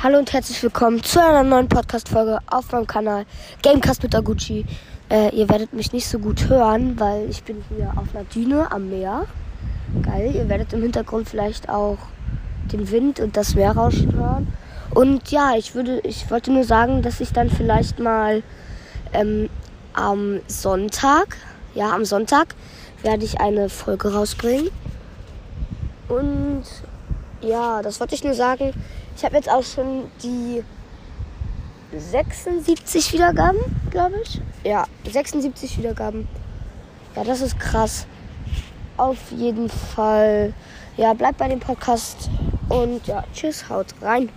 Hallo und herzlich willkommen zu einer neuen Podcast-Folge auf meinem Kanal Gamecast mit Aguchi. Äh, ihr werdet mich nicht so gut hören, weil ich bin hier auf einer Düne am Meer. Geil, ihr werdet im Hintergrund vielleicht auch den Wind und das Meer rauschen hören. Und ja, ich würde, ich wollte nur sagen, dass ich dann vielleicht mal ähm, am Sonntag, ja, am Sonntag werde ich eine Folge rausbringen. Und ja, das wollte ich nur sagen. Ich habe jetzt auch schon die 76 Wiedergaben, glaube ich. Ja, 76 Wiedergaben. Ja, das ist krass. Auf jeden Fall. Ja, bleibt bei dem Podcast. Und ja, tschüss, haut rein.